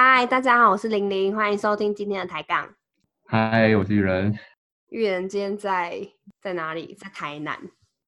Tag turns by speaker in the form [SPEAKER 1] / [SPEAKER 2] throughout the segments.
[SPEAKER 1] 嗨，大家好，我是玲玲，欢迎收听今天的抬杠。
[SPEAKER 2] 嗨，我是玉人。
[SPEAKER 1] 玉人今天在在哪里？在台南。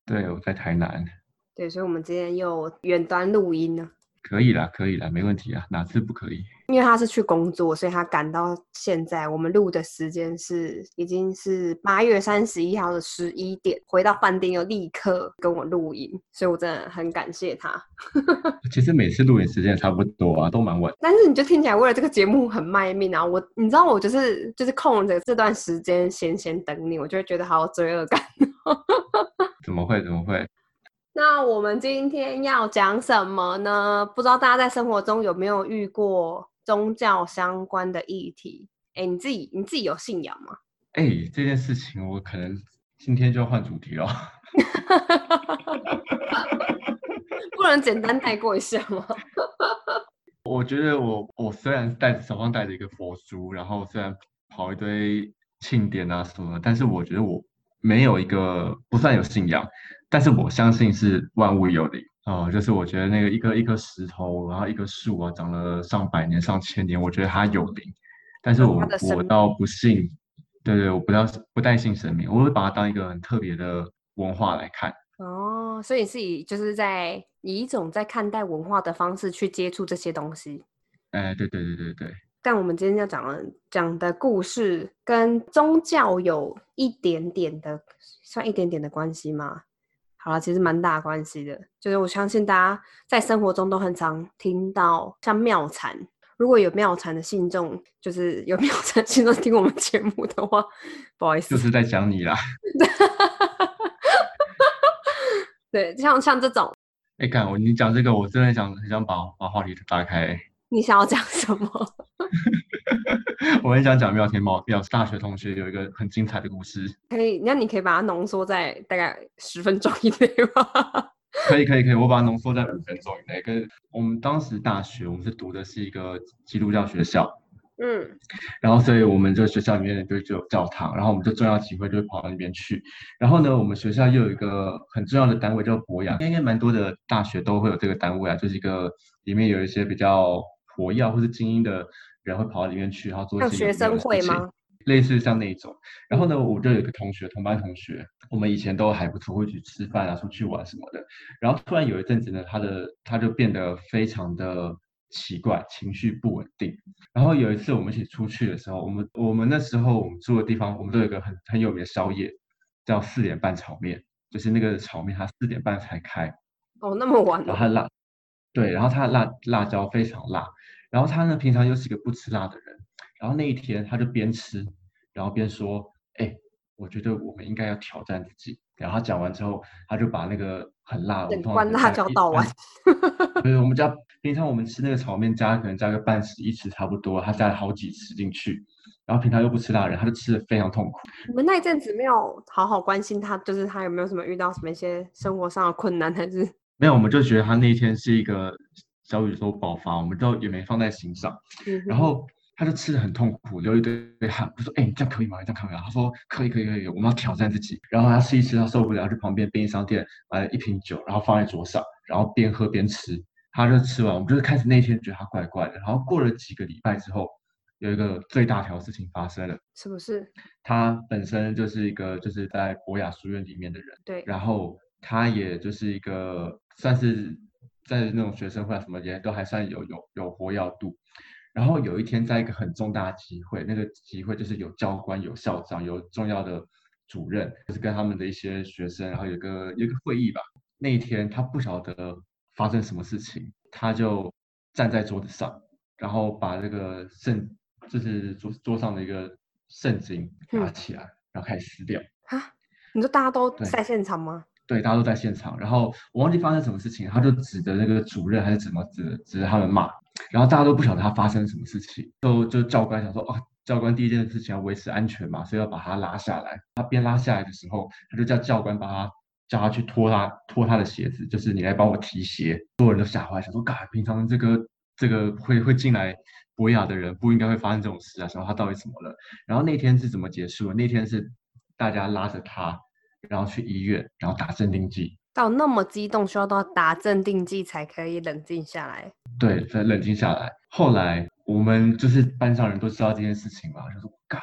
[SPEAKER 2] 对，我在台南。
[SPEAKER 1] 对，所以我们今天又远端录音呢。
[SPEAKER 2] 可以啦，可以啦，没问题啊，哪次不可以？
[SPEAKER 1] 因为他是去工作，所以他赶到现在。我们录的时间是已经是八月三十一号的十一点，回到饭店又立刻跟我录音，所以我真的很感谢他。
[SPEAKER 2] 其实每次录影时间差不多啊，都蛮晚。
[SPEAKER 1] 但是你就听起来为了这个节目很卖命啊！我你知道我就是就是空着这段时间闲闲等你，我就会觉得好有罪恶感。
[SPEAKER 2] 怎么会？怎么会？
[SPEAKER 1] 那我们今天要讲什么呢？不知道大家在生活中有没有遇过宗教相关的议题？哎，你自己你自己有信仰吗？
[SPEAKER 2] 哎，这件事情我可能今天就要换主题了。
[SPEAKER 1] 不能简单带过一下吗？
[SPEAKER 2] 我觉得我我虽然带手上带着一个佛珠，然后虽然跑一堆庆典啊什么，但是我觉得我没有一个不算有信仰。但是我相信是万物有灵哦，就是我觉得那个一颗一颗石头，然后一棵树啊，长了上百年、上千年，我觉得它有灵。但是我我倒不信，对对，我不要不带信神明，我会把它当一个很特别的文化来看。
[SPEAKER 1] 哦，所以是以就是在以一种在看待文化的方式去接触这些东西。
[SPEAKER 2] 哎，对对对对对。
[SPEAKER 1] 但我们今天要讲的讲的故事跟宗教有一点点的，算一点点的关系吗？好了，其实蛮大关系的，就是我相信大家在生活中都很常听到像妙禅，如果有妙禅的信众，就是有 妙禅信众听我们节目的话，不好意思，
[SPEAKER 2] 就是在讲你啦。
[SPEAKER 1] 对，像像这种，
[SPEAKER 2] 哎，看我你讲这个，我真的想很想把把话题打开。
[SPEAKER 1] 你想要讲什么？
[SPEAKER 2] 我很想讲妙天猫妙大学同学有一个很精彩的故事。
[SPEAKER 1] 可以，那你可以把它浓缩在大概十分钟以内吗？
[SPEAKER 2] 可以，可以，可以，我把它浓缩在五分钟以内。跟我们当时大学，我们是读的是一个基督教学校，嗯，然后所以我们就学校里面就就有教堂，然后我们就重要机会就会跑到那边去。然后呢，我们学校又有一个很重要的单位叫博雅，应该蛮多的大学都会有这个单位啊，就是一个里面有一些比较。火药或是精英的人会跑到里面去，然后做一些
[SPEAKER 1] 学生会吗？
[SPEAKER 2] 类似像那种。然后呢，我就有一个同学，同班同学，我们以前都还不错，会去吃饭啊，出去玩什么的。然后突然有一阵子呢，他的他就变得非常的奇怪，情绪不稳定。然后有一次我们一起出去的时候，我们我们那时候我们住的地方，我们都有一个很很有名的宵夜，叫四点半炒面，就是那个炒面它四点半才开。
[SPEAKER 1] 哦，那么晚。
[SPEAKER 2] 然后它辣，对，然后它辣辣椒非常辣。然后他呢，平常又是一个不吃辣的人。然后那一天，他就边吃，然后边说：“哎，我觉得我们应该要挑战自己。”然后他讲完之后，他就把那个很辣的
[SPEAKER 1] 关辣椒倒完。
[SPEAKER 2] 对，我们家平常我们吃那个炒面加可能加个半匙一匙差不多，他加了好几匙进去。然后平常又不吃辣的人，他就吃的非常痛苦。
[SPEAKER 1] 你们那一阵子没有好好关心他，就是他有没有什么遇到什么一些生活上的困难，还是
[SPEAKER 2] 没有？我们就觉得他那一天是一个。小宇宙爆发，我们都也没放在心上。然后他就吃的很痛苦，流一堆汗。我说：“哎，你这样可以吗？你这样可以吗？”他说：“可以，可以，可以。我们要挑战自己。”然后他吃一吃，他受不了，去旁边便利商店买了一瓶酒，然后放在桌上，然后边喝边吃。他就吃完，我们就是开始那天觉得他怪怪的。然后过了几个礼拜之后，有一个最大条事情发生了。
[SPEAKER 1] 是不是？
[SPEAKER 2] 他本身就是一个就是在博雅书院里面的人。
[SPEAKER 1] 对。
[SPEAKER 2] 然后他也就是一个算是。在那种学生会啊什么也都还算有有有活跃度，然后有一天在一个很重大的集会，那个集会就是有教官、有校长、有重要的主任，就是跟他们的一些学生，然后有个有个会议吧。那一天他不晓得发生什么事情，他就站在桌子上，然后把这个圣就是桌桌上的一个圣经拿起来，然后开始撕掉。
[SPEAKER 1] 啊？你说大家都在现场吗？
[SPEAKER 2] 对，大家都在现场，然后我忘记发生什么事情，他就指着那个主任还是怎么指指着他们骂，然后大家都不晓得他发生什么事情，就就教官想说，哦，教官第一件事情要维持安全嘛，所以要把他拉下来。他边拉下来的时候，他就叫教官把他叫他去脱他脱他的鞋子，就是你来帮我提鞋。所有人都吓坏，想说，嘎，平常这个这个会会进来博雅的人不应该会发生这种事啊，想说他到底怎么了？然后那天是怎么结束？那天是大家拉着他。然后去医院，然后打镇定剂。
[SPEAKER 1] 到那么激动，需要到打镇定剂才可以冷静下来。
[SPEAKER 2] 对，才冷静下来。后来我们就是班上人都知道这件事情嘛，就说干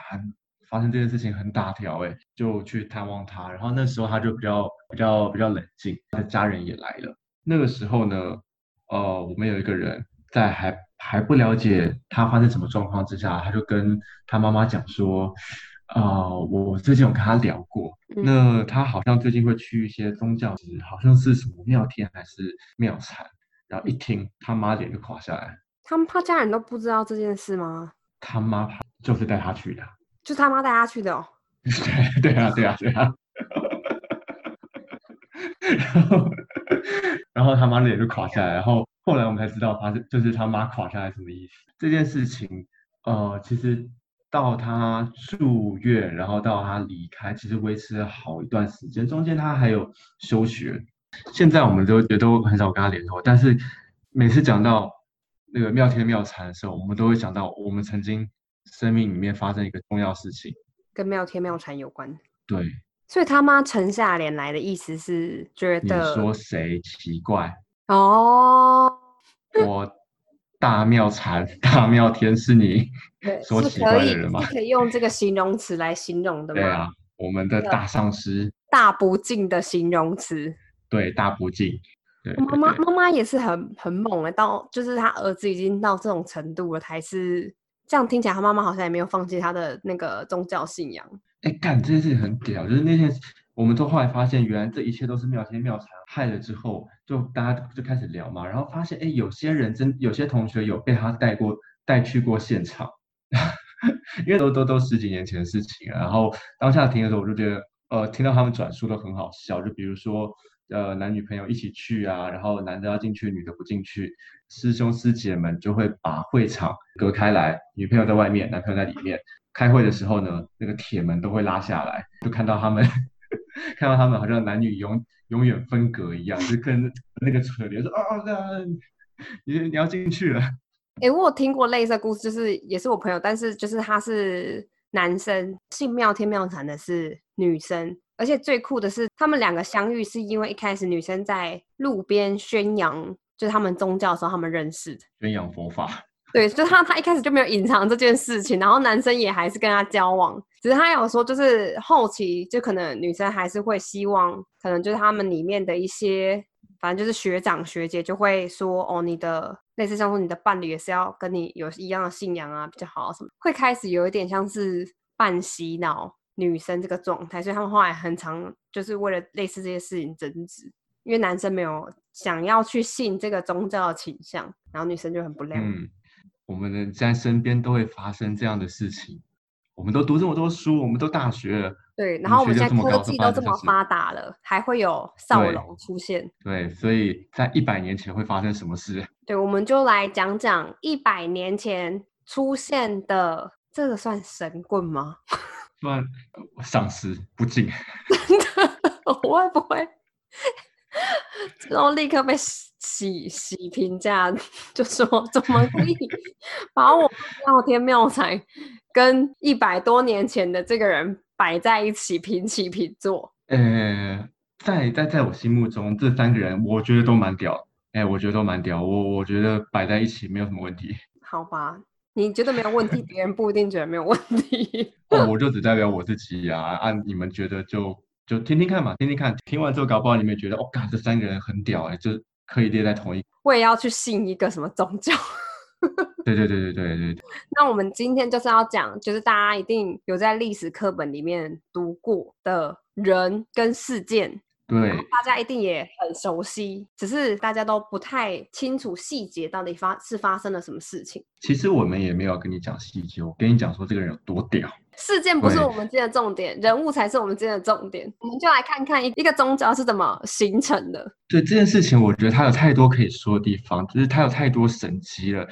[SPEAKER 2] 发生这件事情很大条哎，就去探望他。然后那时候他就比较比较比较冷静，他的家人也来了。那个时候呢，呃，我们有一个人在还还不了解他发生什么状况之下，他就跟他妈妈讲说，啊，我最近有跟他聊过，那他好像最近会去一些宗教，好像是什么庙天还是庙禅。然后一听，他妈脸就垮下来。
[SPEAKER 1] 他们他家人都不知道这件事吗？
[SPEAKER 2] 他妈就是带他去的，
[SPEAKER 1] 就他妈带他去的哦。
[SPEAKER 2] 对 对啊，对啊，对啊。然后，然后他妈脸就垮下来。然后后来我们才知道，他是就是他妈垮下来什么意思。这件事情，呃，其实到他住院，然后到他离开，其实维持了好一段时间。中间他还有休学。现在我们都也都很少跟他联络，但是每次讲到。那个妙天妙禅的时候，我们都会想到我们曾经生命里面发生一个重要事情，
[SPEAKER 1] 跟妙天妙禅有关。
[SPEAKER 2] 对，
[SPEAKER 1] 所以他妈沉下脸来的意思是觉得
[SPEAKER 2] 你说谁奇怪
[SPEAKER 1] 哦？
[SPEAKER 2] 我大妙禅 大妙天是你说 奇怪的人吗？
[SPEAKER 1] 可以用这个形容词来形容的吗？
[SPEAKER 2] 对啊，我们的大上师，
[SPEAKER 1] 大不敬的形容词。
[SPEAKER 2] 对，大不敬。
[SPEAKER 1] 妈妈妈妈也是很很猛的，到就是他儿子已经到这种程度了，还是这样听起来，他妈妈好像也没有放弃他的那个宗教信仰。
[SPEAKER 2] 哎，干这件事情很屌，就是那天我们都后来发现，原来这一切都是妙天妙禅害了之后，就大家就开始聊嘛，然后发现哎，有些人真有些同学有被他带过带去过现场，因为都都都十几年前的事情，然后当下听的时候，我就觉得呃，听到他们转述都很好笑，就比如说。呃，男女朋友一起去啊，然后男的要进去，女的不进去，师兄师姐们就会把会场隔开来，女朋友在外面，男朋友在里面。开会的时候呢，那个铁门都会拉下来，就看到他们，看到他们好像男女永永远分隔一样，就跟那个车里说啊，你你要进去了。
[SPEAKER 1] 哎，我有听过类似的故事，就是也是我朋友，但是就是他是男生，信妙天妙禅的是女生。而且最酷的是，他们两个相遇是因为一开始女生在路边宣扬，就是他们宗教的时候，他们认识的。
[SPEAKER 2] 宣扬佛法。
[SPEAKER 1] 对，就他他一开始就没有隐藏这件事情，然后男生也还是跟他交往，只是他有说，就是后期就可能女生还是会希望，可能就是他们里面的一些，反正就是学长学姐就会说，哦，你的类似像说你的伴侣也是要跟你有一样的信仰啊，比较好什么，会开始有一点像是半洗脑。女生这个状态，所以他们后来很常就是为了类似这些事情争执，因为男生没有想要去信这个宗教的倾向，然后女生就很不谅
[SPEAKER 2] 嗯，我们的在身边都会发生这样的事情，我们都读这么多书，我们都大学了，
[SPEAKER 1] 对，然后我们现在科技都这么发达了，还会有少龙出现，
[SPEAKER 2] 对，所以在一百年前会发生什么事？
[SPEAKER 1] 对，我们就来讲讲一百年前出现的这个算神棍吗？
[SPEAKER 2] 算丧失不敬，
[SPEAKER 1] 真的，我会不会，然后立刻被洗洗评价，就说怎么可以 把我妙天妙才跟一百多年前的这个人摆在一起平起平坐？
[SPEAKER 2] 呃，在在在我心目中，这三个人我觉得都蛮屌，哎，我觉得都蛮屌，我我觉得摆在一起没有什么问题。
[SPEAKER 1] 好吧。你觉得没有问题，别人不一定觉得没有问题。
[SPEAKER 2] 哦，我就只代表我自己呀。按你们觉得，就就听听看嘛，听听看。听完之后，搞不好你们觉得，哦，嘎，这三个人很屌哎，就可以列在同一。
[SPEAKER 1] 我也要去信一个什么宗教？
[SPEAKER 2] 对对对对对对。
[SPEAKER 1] 那我们今天就是要讲，就是大家一定有在历史课本里面读过的人跟事件。
[SPEAKER 2] 对，
[SPEAKER 1] 大家一定也很熟悉，只是大家都不太清楚细节到底发是发生了什么事情。
[SPEAKER 2] 其实我们也没有跟你讲细节，我跟你讲说这个人有多屌。
[SPEAKER 1] 事件不是我们今天的重点，人物才是我们今天的重点。我们就来看看一一个宗教是怎么形成的。
[SPEAKER 2] 对这件事情，我觉得它有太多可以说的地方，就是它有太多神奇了。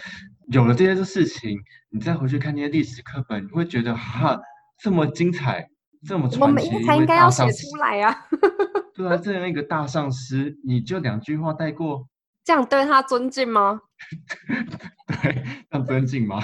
[SPEAKER 2] 有了这些事情，你再回去看那些历史课本，你会觉得哈这么精彩，这么传奇。我们
[SPEAKER 1] 每才应该要写出来呀。
[SPEAKER 2] 对啊，这样一个大上司，你就两句话带过，
[SPEAKER 1] 这样对他尊敬吗？
[SPEAKER 2] 对，这样尊敬吗？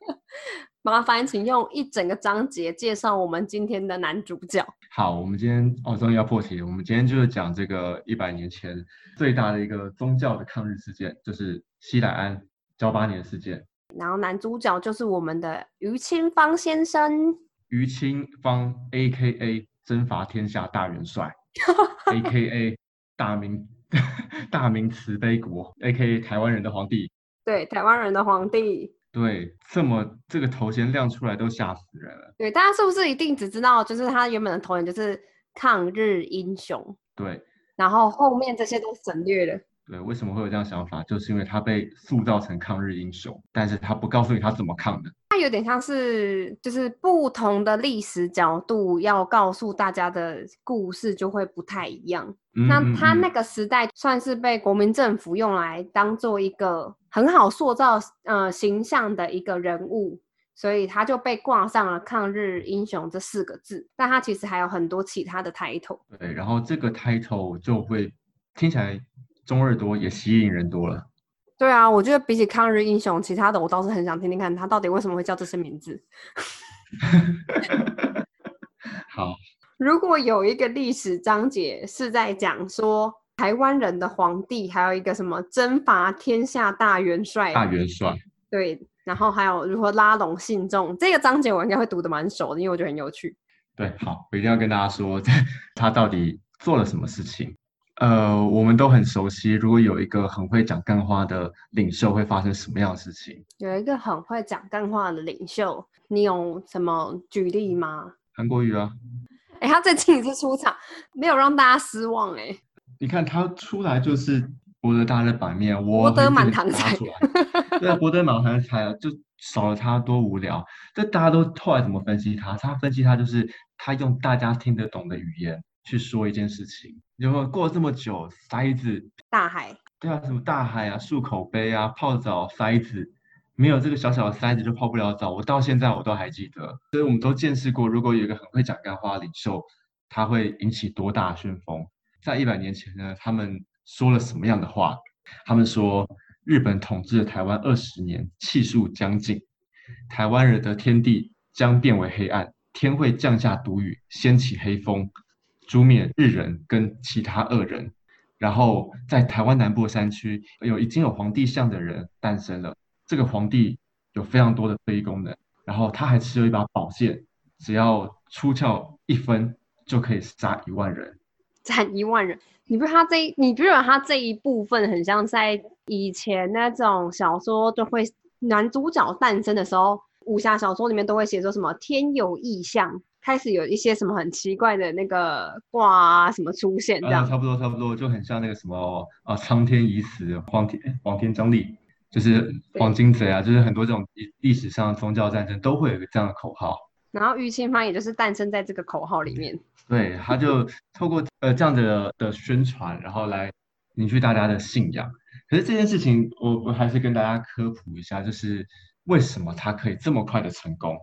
[SPEAKER 1] 麻烦请用一整个章节介绍我们今天的男主角。
[SPEAKER 2] 好，我们今天哦，终于要破题了。我们今天就是讲这个一百年前最大的一个宗教的抗日事件，就是西来安交八年事件。
[SPEAKER 1] 然后男主角就是我们的于清芳先生。
[SPEAKER 2] 于清芳 A K A 征伐天下大元帅，A K A 大明 大明慈悲国，A K A 台湾人的皇帝。
[SPEAKER 1] 对，台湾人的皇帝。
[SPEAKER 2] 对，这么这个头衔亮出来都吓死人了。
[SPEAKER 1] 对，大家是不是一定只知道就是他原本的头衔就是抗日英雄？
[SPEAKER 2] 对，
[SPEAKER 1] 然后后面这些都省略了。
[SPEAKER 2] 对，为什么会有这样想法？就是因为他被塑造成抗日英雄，但是他不告诉你他怎么抗的。
[SPEAKER 1] 他有点像是就是不同的历史角度要告诉大家的故事就会不太一样。那他那个时代算是被国民政府用来当做一个很好塑造呃形象的一个人物，所以他就被挂上了抗日英雄这四个字。但他其实还有很多其他的 title。
[SPEAKER 2] 对，然后这个 title 就会听起来。中二多也吸引人多了，
[SPEAKER 1] 对啊，我觉得比起抗日英雄，其他的我倒是很想听听看他到底为什么会叫这些名字。
[SPEAKER 2] 好，
[SPEAKER 1] 如果有一个历史章节是在讲说台湾人的皇帝，还有一个什么征伐天下大元帅，
[SPEAKER 2] 大元帅，
[SPEAKER 1] 对，然后还有如何拉拢信众，这个章节我应该会读的蛮熟的，因为我觉得很有趣。
[SPEAKER 2] 对，好，我一定要跟大家说，他到底做了什么事情。呃，我们都很熟悉。如果有一个很会讲干话的领袖，会发生什么样的事情？
[SPEAKER 1] 有一个很会讲干话的领袖，你有什么举例吗？
[SPEAKER 2] 韩国瑜啊，
[SPEAKER 1] 哎，他最近一次出场，没有让大家失望哎。
[SPEAKER 2] 你看他出来就是博得大家的版面，我
[SPEAKER 1] 博得满堂彩。
[SPEAKER 2] 对，博得满堂彩啊，就少了他多无聊。这大家都后来怎么分析他？他分析他就是他用大家听得懂的语言。去说一件事情，有没有过这么久？筛子，
[SPEAKER 1] 大海，
[SPEAKER 2] 对啊，什么大海啊，漱口杯啊，泡澡筛子，没有这个小小的筛子就泡不了澡。我到现在我都还记得，所以我们都见识过，如果有一个很会讲干话的领袖，他会引起多大旋风。在一百年前呢，他们说了什么样的话？他们说，日本统治了台湾二十年，气数将尽，台湾人的天地将变为黑暗，天会降下毒雨，掀起黑风。诛灭日人跟其他恶人，然后在台湾南部山区有已经有皇帝像的人诞生了。这个皇帝有非常多的非功能，然后他还持有一把宝剑，只要出鞘一分就可以杀一万人，
[SPEAKER 1] 斩一万人。你不是他这，你不觉得他这一部分很像在以前那种小说就会男主角诞生的时候，武侠小说里面都会写说什么天有异象。开始有一些什么很奇怪的那个卦啊，什么出现这样，
[SPEAKER 2] 差不多差不多，就很像那个什么啊，苍天已死，黄天黄天将立，就是黄金贼啊，就是很多这种历历史上宗教战争都会有一个这样的口号。
[SPEAKER 1] 然后玉清芳也就是诞生在这个口号里面。
[SPEAKER 2] 对，他就透过呃这样的的宣传，然后来凝聚大家的信仰。可是这件事情，我我还是跟大家科普一下，就是为什么他可以这么快的成功。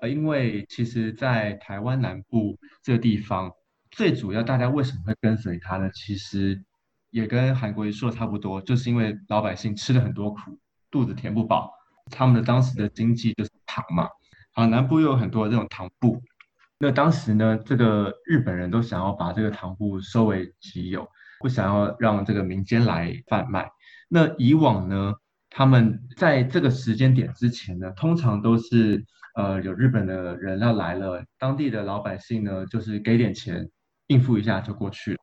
[SPEAKER 2] 呃，因为其实，在台湾南部这个地方，最主要大家为什么会跟随他呢？其实也跟韩国瑜说的差不多，就是因为老百姓吃了很多苦，肚子填不饱，他们的当时的经济就是糖嘛。好，南部又有很多这种糖布，那当时呢，这个日本人都想要把这个糖布收为己有，不想要让这个民间来贩卖。那以往呢，他们在这个时间点之前呢，通常都是。呃，有日本的人要来了，当地的老百姓呢，就是给点钱应付一下就过去了。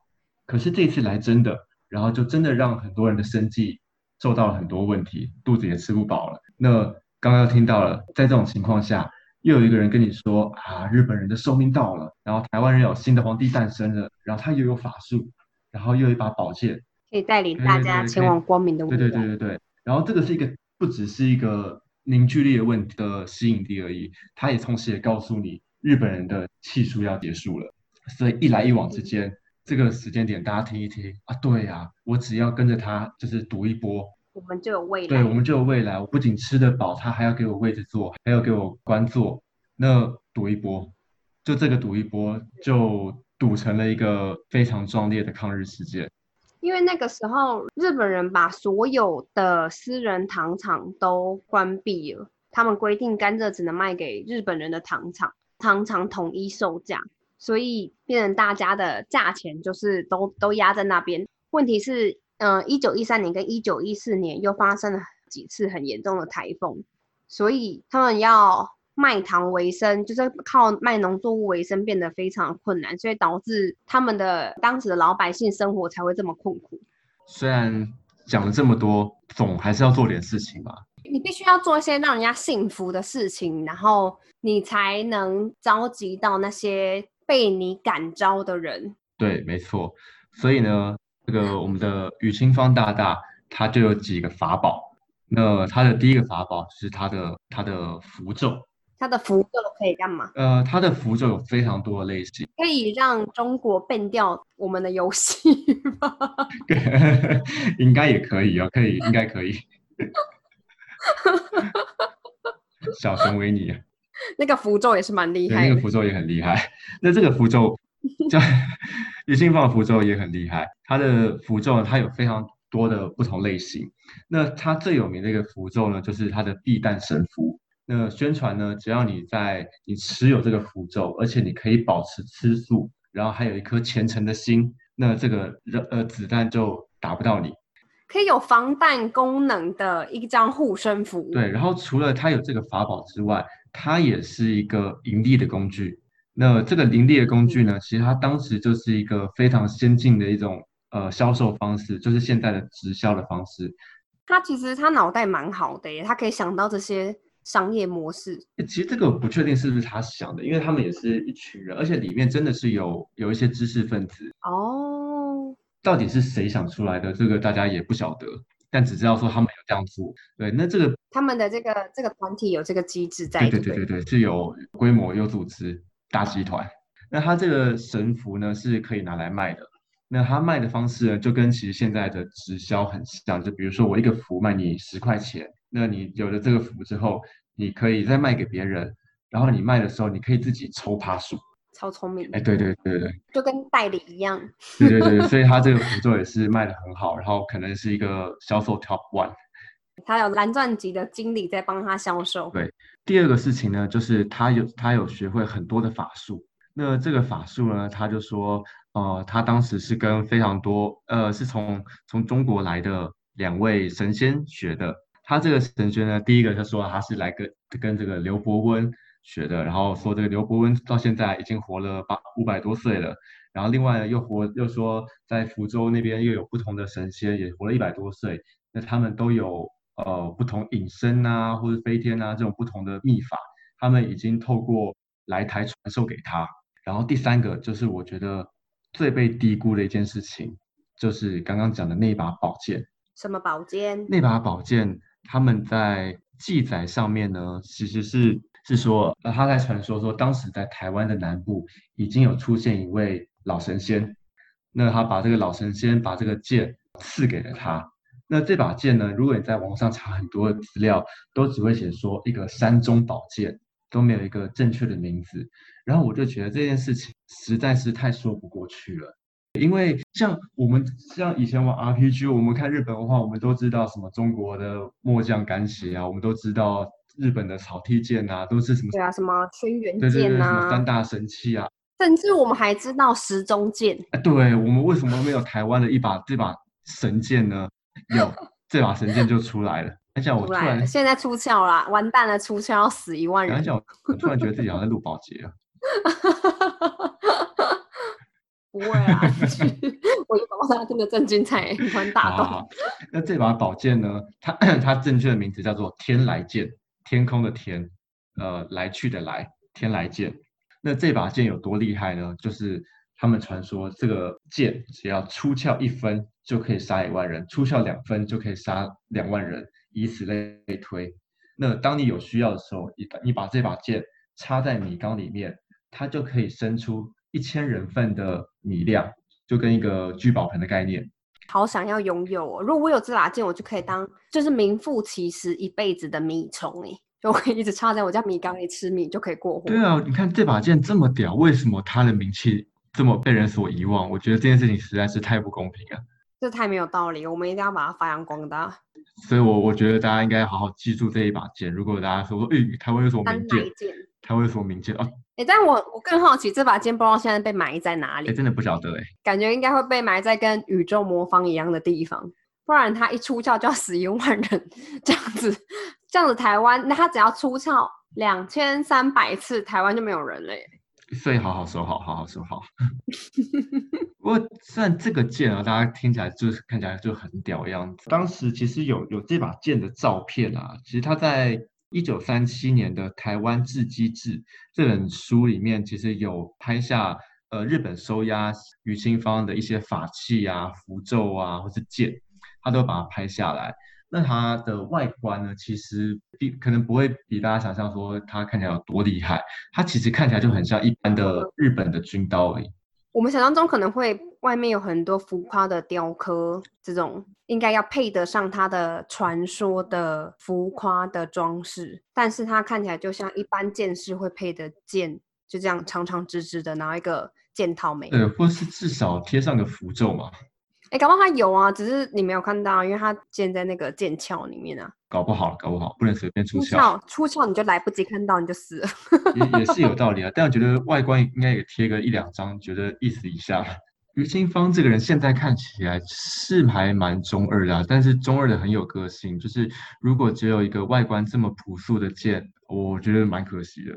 [SPEAKER 2] 可是这次来真的，然后就真的让很多人的生计受到了很多问题，肚子也吃不饱了。那刚刚听到了，在这种情况下，又有一个人跟你说啊，日本人的寿命到了，然后台湾人有新的皇帝诞生了，然后他又有法术，然后又有一把宝剑，
[SPEAKER 1] 可以带领大家前往光明的未
[SPEAKER 2] 来。对对对对对。然后这个是一个，不只是一个。凝聚力的问题的吸引力而已，他也同时也告诉你，日本人的气数要结束了，所以一来一往之间，这个时间点大家听一听啊，对呀，我只要跟着他，就是赌一波，
[SPEAKER 1] 我们就有未来，
[SPEAKER 2] 对，我们就有未来，我不仅吃得饱，他还要给我位置坐，还要给我官做，那赌一波，就这个赌一波，就赌成了一个非常壮烈的抗日事件。
[SPEAKER 1] 因为那个时候，日本人把所有的私人糖厂都关闭了，他们规定甘蔗只能卖给日本人的糖厂，糖厂统一售价，所以变成大家的价钱就是都都压在那边。问题是，嗯，一九一三年跟一九一四年又发生了几次很严重的台风，所以他们要卖糖为生，就是靠卖农作物为生，变得非常困难，所以导致他们的当时的老百姓生活才会这么困苦。
[SPEAKER 2] 虽然讲了这么多，总还是要做点事情吧。
[SPEAKER 1] 你必须要做一些让人家幸福的事情，然后你才能召集到那些被你感召的人。
[SPEAKER 2] 对，没错。所以呢，这个我们的雨清芳大大，他就有几个法宝。那他的第一个法宝是他的他的符咒。
[SPEAKER 1] 他的符咒可以干嘛？
[SPEAKER 2] 呃，它的符咒有非常多的类型，
[SPEAKER 1] 可以让中国变掉我们的游戏吗？
[SPEAKER 2] 应该也可以啊，可以，应该可以。小熊维尼，
[SPEAKER 1] 那个符咒也是蛮厉害，
[SPEAKER 2] 那个符咒也很厉害。那这个符咒 叫李信放的符咒也很厉害，它的符咒它有非常多的不同类型。那它最有名的一个符咒呢，就是它的避弹神符。那宣传呢，只要你在你持有这个符咒，而且你可以保持吃素，然后还有一颗虔诚的心，那这个呃子弹就打不到你。
[SPEAKER 1] 可以有防弹功能的一张护身符。
[SPEAKER 2] 对，然后除了它有这个法宝之外，它也是一个盈利的工具。那这个盈利的工具呢，其实它当时就是一个非常先进的一种呃销售方式，就是现在的直销的方式。
[SPEAKER 1] 他其实他脑袋蛮好的耶，他可以想到这些商业模式。
[SPEAKER 2] 其实这个不确定是不是他想的，因为他们也是一群人，而且里面真的是有有一些知识分子
[SPEAKER 1] 哦。
[SPEAKER 2] 到底是谁想出来的？这个大家也不晓得，但只知道说他们有这样做。对，那这个
[SPEAKER 1] 他们的这个这个团体有这个机制在。
[SPEAKER 2] 对对对对对，是有规模、有组织、大集团。那他这个神符呢，是可以拿来卖的。那他卖的方式呢，就跟其实现在的直销很像。就比如说，我一个符卖你十块钱，那你有了这个符之后，你可以再卖给别人，然后你卖的时候，你可以自己抽趴数。
[SPEAKER 1] 超聪明，
[SPEAKER 2] 哎，对对对对，
[SPEAKER 1] 就跟代理一样。
[SPEAKER 2] 对对对，所以他这个符咒也是卖的很好，然后可能是一个销售 top one。
[SPEAKER 1] 他有蓝钻级的经理在帮他销售。
[SPEAKER 2] 对，第二个事情呢，就是他有他有学会很多的法术。那这个法术呢，他就说，呃，他当时是跟非常多，呃，是从从中国来的两位神仙学的。他这个神仙呢，第一个他说他是来跟跟这个刘伯温。学的，然后说这个刘伯温到现在已经活了八五百多岁了，然后另外呢又活又说在福州那边又有不同的神仙也活了一百多岁，那他们都有呃不同隐身啊或者飞天啊这种不同的秘法，他们已经透过来台传授给他。然后第三个就是我觉得最被低估的一件事情，就是刚刚讲的那把宝剑。
[SPEAKER 1] 什么宝剑？
[SPEAKER 2] 那把宝剑他们在记载上面呢，其实是。是说，呃，他在传说说，当时在台湾的南部已经有出现一位老神仙，那他把这个老神仙把这个剑赐给了他。那这把剑呢，如果你在网上查很多资料，都只会写说一个山中宝剑，都没有一个正确的名字。然后我就觉得这件事情实在是太说不过去了，因为像我们像以前玩 RPG，我们看日本文化，我们都知道什么中国的末将干鞋啊，我们都知道。日本的草剃剑啊，都是什么？
[SPEAKER 1] 对啊，什么轩辕剑
[SPEAKER 2] 啊，三大神器啊。
[SPEAKER 1] 甚至我们还知道时钟剑。
[SPEAKER 2] 哎，对我们为什么没有台湾的一把这把神剑呢？有 这把神剑就出来了。而且我突然
[SPEAKER 1] 现在出鞘了，完蛋了，出鞘要死一万人。
[SPEAKER 2] 而且我突然觉得自己好像在录保洁啊。
[SPEAKER 1] 不会啊，我一把它真的真精彩，突然打动。
[SPEAKER 2] 那这把宝剑呢？它 它正确的名字叫做天来剑。天空的天，呃，来去的来，天来剑。那这把剑有多厉害呢？就是他们传说，这个剑只要出鞘一分就可以杀一万人，出鞘两分就可以杀两万人，以此类推。那当你有需要的时候，你你把这把剑插在米缸里面，它就可以生出一千人份的米量，就跟一个聚宝盆的概念。
[SPEAKER 1] 好想要拥有哦！如果我有这把剑，我就可以当就是名副其实一辈子的米虫哎，就可以一直插在我家米缸里吃米，就可以过活。
[SPEAKER 2] 对啊，你看这把剑这么屌，为什么它的名气这么被人所遗忘？我觉得这件事情实在是太不公平了。
[SPEAKER 1] 这太没有道理，我们一定要把它发扬光大。
[SPEAKER 2] 所以，我我觉得大家应该好好记住这一把剑。如果大家说说，哎，台湾有什么名剑？台湾有什么名字啊？
[SPEAKER 1] 哎，但我我更好奇这把剑不知道现在被埋在哪里？
[SPEAKER 2] 哎，真的不晓得哎，
[SPEAKER 1] 感觉应该会被埋在跟宇宙魔方一样的地方，不然它一出鞘就要死一万人，这样子这样子台湾，那他只要出鞘两千三百次，台湾就没有人了耶。
[SPEAKER 2] 所以好好收好，好好收好。不过虽然这个剑啊，大家听起来就是看起来就很屌的样子。当时其实有有这把剑的照片啊，其实它在一九三七年的《台湾制机制》这本书里面，其实有拍下呃日本收押于清芳的一些法器啊、符咒啊，或是剑，他都把它拍下来。那它的外观呢，其实比可能不会比大家想象说它看起来有多厉害，它其实看起来就很像一般的日本的军刀而已。
[SPEAKER 1] 我们想象中可能会外面有很多浮夸的雕刻，这种应该要配得上它的传说的浮夸的装饰，但是它看起来就像一般剑士会配的剑，就这样长长直直的，拿一个剑套没？
[SPEAKER 2] 对，或是至少贴上个符咒嘛。
[SPEAKER 1] 哎，搞不好他有啊，只是你没有看到，因为他建在那个剑鞘里面啊。
[SPEAKER 2] 搞不好，搞不好不能随便出
[SPEAKER 1] 鞘，出鞘你就来不及看到，你就死了。
[SPEAKER 2] 也也是有道理啊，但我觉得外观应该也贴个一两张，觉得意思一下。于清芳这个人现在看起来是还蛮中二的，但是中二的很有个性。就是如果只有一个外观这么朴素的剑，我觉得蛮可惜的。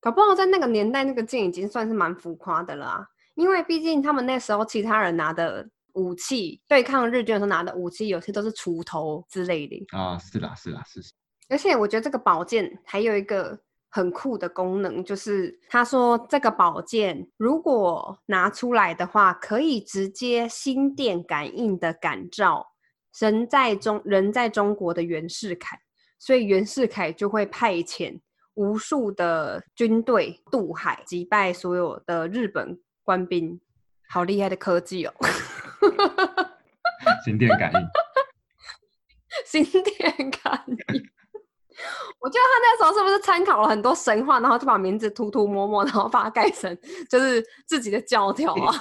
[SPEAKER 1] 搞不好在那个年代，那个剑已经算是蛮浮夸的了，因为毕竟他们那时候其他人拿的。武器对抗日军的时候拿的武器，有些都是锄头之类的
[SPEAKER 2] 啊，是啦是啦是。
[SPEAKER 1] 而且我觉得这个宝剑还有一个很酷的功能，就是他说这个宝剑如果拿出来的话，可以直接心电感应的感召人在中人在中国的袁世凯，所以袁世凯就会派遣无数的军队渡海击败所有的日本官兵，好厉害的科技哦！
[SPEAKER 2] 心电感应，
[SPEAKER 1] 心电感应。我觉得他那时候是不是参考了很多神话，然后就把名字涂涂抹抹，然后把它改成就是自己的教条啊？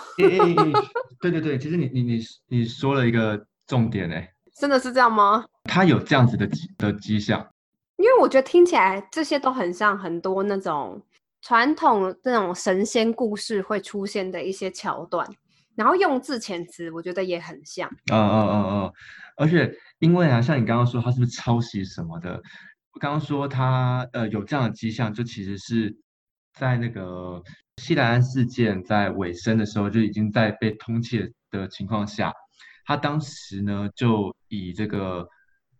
[SPEAKER 2] 对对对，其实你你你你说了一个重点哎，
[SPEAKER 1] 真的是这样吗？
[SPEAKER 2] 他有这样子的迹的迹象，
[SPEAKER 1] 因为我觉得听起来这些都很像很多那种传统那种神仙故事会出现的一些桥段。然后用字遣词，我觉得也很像。
[SPEAKER 2] 嗯嗯嗯嗯，而且因为啊，像你刚刚说他是不是抄袭什么的？我刚刚说他呃有这样的迹象，就其实是在那个西兰安事件在尾声的时候就已经在被通缉的情况下，他当时呢就以这个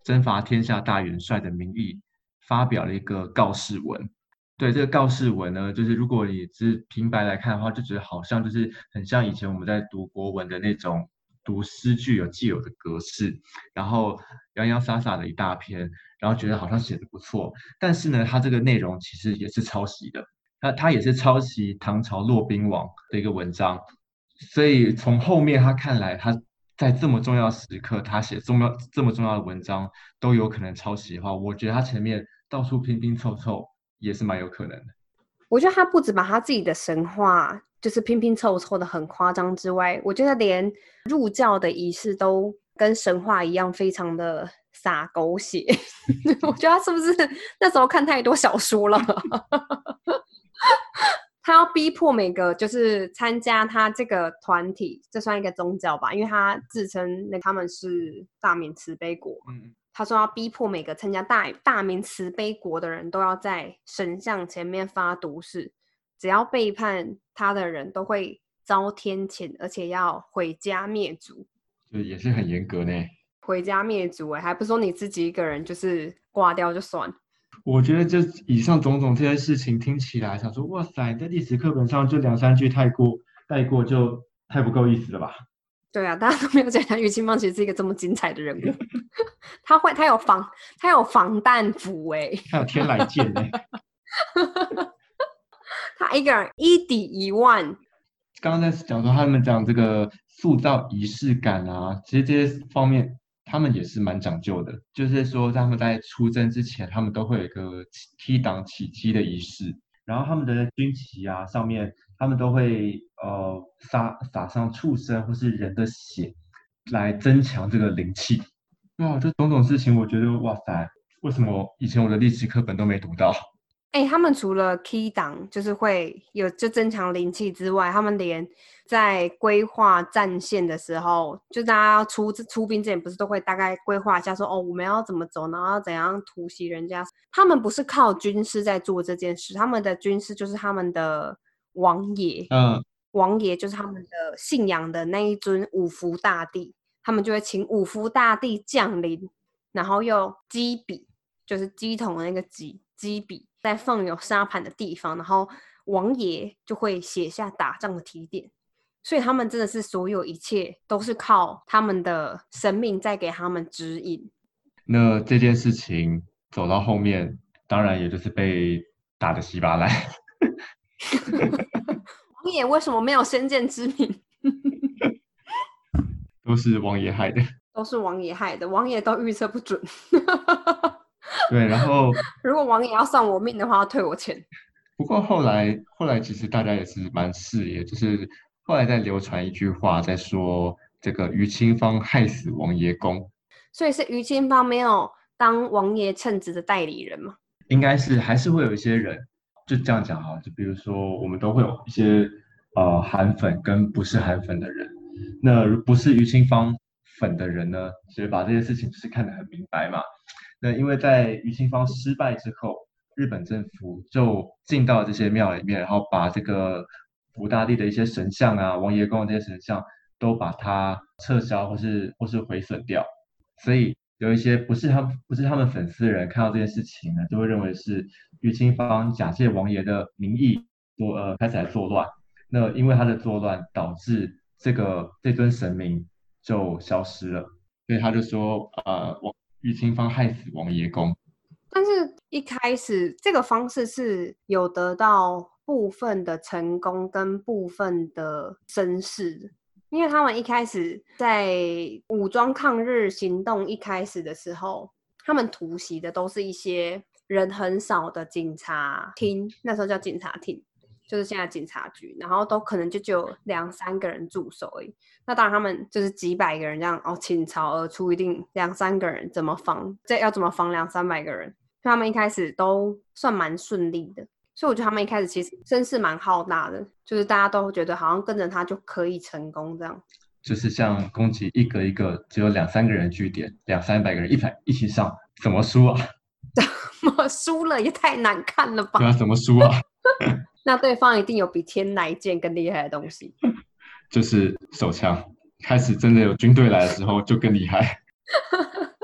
[SPEAKER 2] 征伐天下大元帅的名义发表了一个告示文。对这个告示文呢，就是如果你只是平白来看的话，就觉得好像就是很像以前我们在读国文的那种读诗句有既有的格式，然后洋洋洒洒的一大篇，然后觉得好像写的不错。但是呢，它这个内容其实也是抄袭的，那它也是抄袭唐朝骆宾王的一个文章。所以从后面他看来，他在这么重要时刻，他写重要这么重要的文章都有可能抄袭的话，我觉得他前面到处拼拼凑凑。也是蛮有可能的。
[SPEAKER 1] 我觉得他不止把他自己的神话就是拼拼凑凑的很夸张之外，我觉得连入教的仪式都跟神话一样，非常的洒狗血。我觉得他是不是那时候看太多小说了？他要逼迫每个就是参加他这个团体，这算一个宗教吧，因为他自称那他们是大明慈悲国。嗯。他说要逼迫每个参加大大明慈悲国的人都要在神像前面发毒誓，只要背叛他的人都会遭天谴，而且要毁家灭族。
[SPEAKER 2] 就也是很严格呢。
[SPEAKER 1] 回家灭族哎，还不说你自己一个人就是挂掉就算。
[SPEAKER 2] 我觉得这以上种种这些事情听起来，想说哇塞，在历史课本上就两三句太过带过就太不够意思了吧？
[SPEAKER 1] 对啊，大家都没有讲他于清芳其实是一个这么精彩的人物。他会，他有防，他有防弹服哎，
[SPEAKER 2] 他有天来剑哎，
[SPEAKER 1] 他一个人一抵一万。
[SPEAKER 2] 刚刚在讲说他们讲这个塑造仪式感啊，其实这些方面他们也是蛮讲究的。就是说他们在出征之前，他们都会有一个踢档起击的仪式，然后他们的军旗啊上面。他们都会呃撒撒上畜生或是人的血，来增强这个灵气。哇，这种种事情，我觉得哇塞，为什么以前我的历史课本都没读到？
[SPEAKER 1] 哎、他们除了 key 档就是会有就增强灵气之外，他们连在规划战线的时候，就大家要出出兵之前，不是都会大概规划一下说，哦，我们要怎么走，然后要怎样突袭人家。他们不是靠军师在做这件事，他们的军师就是他们的王爷，
[SPEAKER 2] 嗯，
[SPEAKER 1] 王爷就是他们的信仰的那一尊五福大帝，他们就会请五福大帝降临，然后用鸡笔，就是鸡桶的那个鸡鸡笔，在放有沙盘的地方，然后王爷就会写下打仗的提点。所以他们真的是所有一切都是靠他们的生命在给他们指引。
[SPEAKER 2] 那这件事情走到后面，当然也就是被打得稀巴烂。
[SPEAKER 1] 王爷为什么没有先见之明？
[SPEAKER 2] 都是王爷害的。
[SPEAKER 1] 都是王爷害的，王爷都预测不准。
[SPEAKER 2] 对，然后
[SPEAKER 1] 如果王爷要算我命的话，要退我钱。
[SPEAKER 2] 不过后来后来其实大家也是蛮视野，就是后来在流传一句话，在说这个于清芳害死王爷公，
[SPEAKER 1] 所以是于清芳没有当王爷称职的代理人嘛？
[SPEAKER 2] 应该是还是会有一些人就这样讲哈，就比如说我们都会有一些呃韩粉跟不是韩粉的人，那不是于清芳粉的人呢，其实把这些事情就是看得很明白嘛。那因为在于清芳失败之后，日本政府就进到这些庙里面，然后把这个福大帝的一些神像啊、王爷公这些神像都把它撤销或是或是毁损掉，所以有一些不是他不是他们粉丝的人看到这件事情呢，就会认为是于清芳假借王爷的名义作呃开始来作乱。那因为他的作乱，导致这个这尊神明就消失了，所以他就说呃王于清芳害死王爷公。
[SPEAKER 1] 但是一开始这个方式是有得到部分的成功跟部分的声势，因为他们一开始在武装抗日行动一开始的时候，他们突袭的都是一些人很少的警察厅，那时候叫警察厅。就是现在警察局，然后都可能就只有 两三个人驻守而已。那当然，他们就是几百个人这样哦，倾巢而出，一定两三个人怎么防？这要怎么防两三百个人？所以他们一开始都算蛮顺利的。所以我觉得他们一开始其实声势蛮浩大的，就是大家都觉得好像跟着他就可以成功这样。
[SPEAKER 2] 就是像攻击一个一个只有两三个人据点，两三百个人一排一起上，怎么输啊？
[SPEAKER 1] 怎么输了也太难看了吧
[SPEAKER 2] 对？啊，怎么输啊？
[SPEAKER 1] 那对方一定有比天来剑更厉害的东西。
[SPEAKER 2] 就是手枪，开始真的有军队来的时候就更厉害。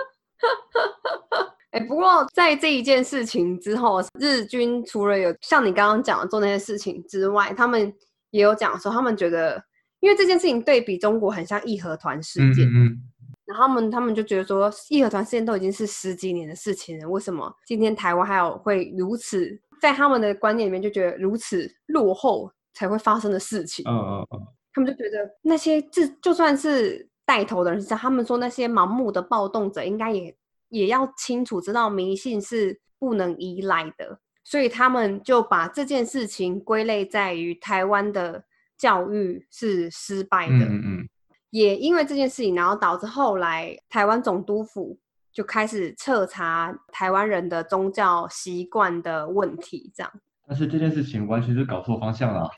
[SPEAKER 1] 哎、不过在这一件事情之后，日军除了有像你刚刚讲的做那些事情之外，他们也有讲说，他们觉得，因为这件事情对比中国很像义和团事件，
[SPEAKER 2] 嗯嗯嗯，
[SPEAKER 1] 然后他们他们就觉得说，义和团事件都已经是十几年的事情了，为什么今天台湾还有会如此，在他们的观念里面就觉得如此落后才会发生的事情？
[SPEAKER 2] 嗯嗯嗯，
[SPEAKER 1] 他们就觉得那些自就算是带头的人是这样，他们说那些盲目的暴动者应该也也要清楚知道迷信是不能依赖的，所以他们就把这件事情归类在于台湾的教育是失败的。
[SPEAKER 2] 嗯嗯嗯，
[SPEAKER 1] 也因为这件事情，然后导致后来台湾总督府就开始彻查台湾人的宗教习惯的问题，这样。
[SPEAKER 2] 但是这件事情完全是搞错方向了啊！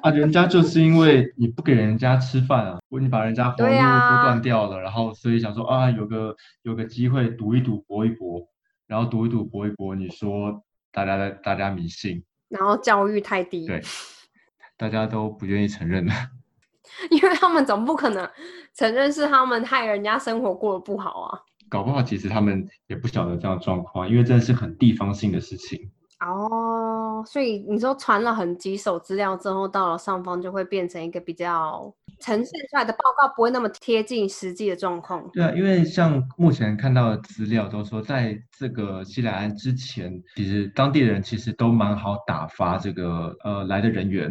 [SPEAKER 2] 啊，人家就是因为你不给人家吃饭啊，或你把人家活路
[SPEAKER 1] 对
[SPEAKER 2] 都
[SPEAKER 1] 啊
[SPEAKER 2] 断掉了，然后所以想说啊，有个有个机会赌一赌搏一搏，然后赌一赌搏一搏，你说大家的大家迷信，
[SPEAKER 1] 然后教育太低，
[SPEAKER 2] 对，大家都不愿意承认的。
[SPEAKER 1] 因为他们总不可能承认是他们害人家生活过得不好啊。
[SPEAKER 2] 搞不好其实他们也不晓得这样的状况，因为真的是很地方性的事情。
[SPEAKER 1] 哦，所以你说传了很几手资料之后，到了上方就会变成一个比较呈现出来的报告，不会那么贴近实际的状况。
[SPEAKER 2] 对啊，因为像目前看到的资料都说，在这个西来安之前，其实当地人其实都蛮好打发这个呃来的人员，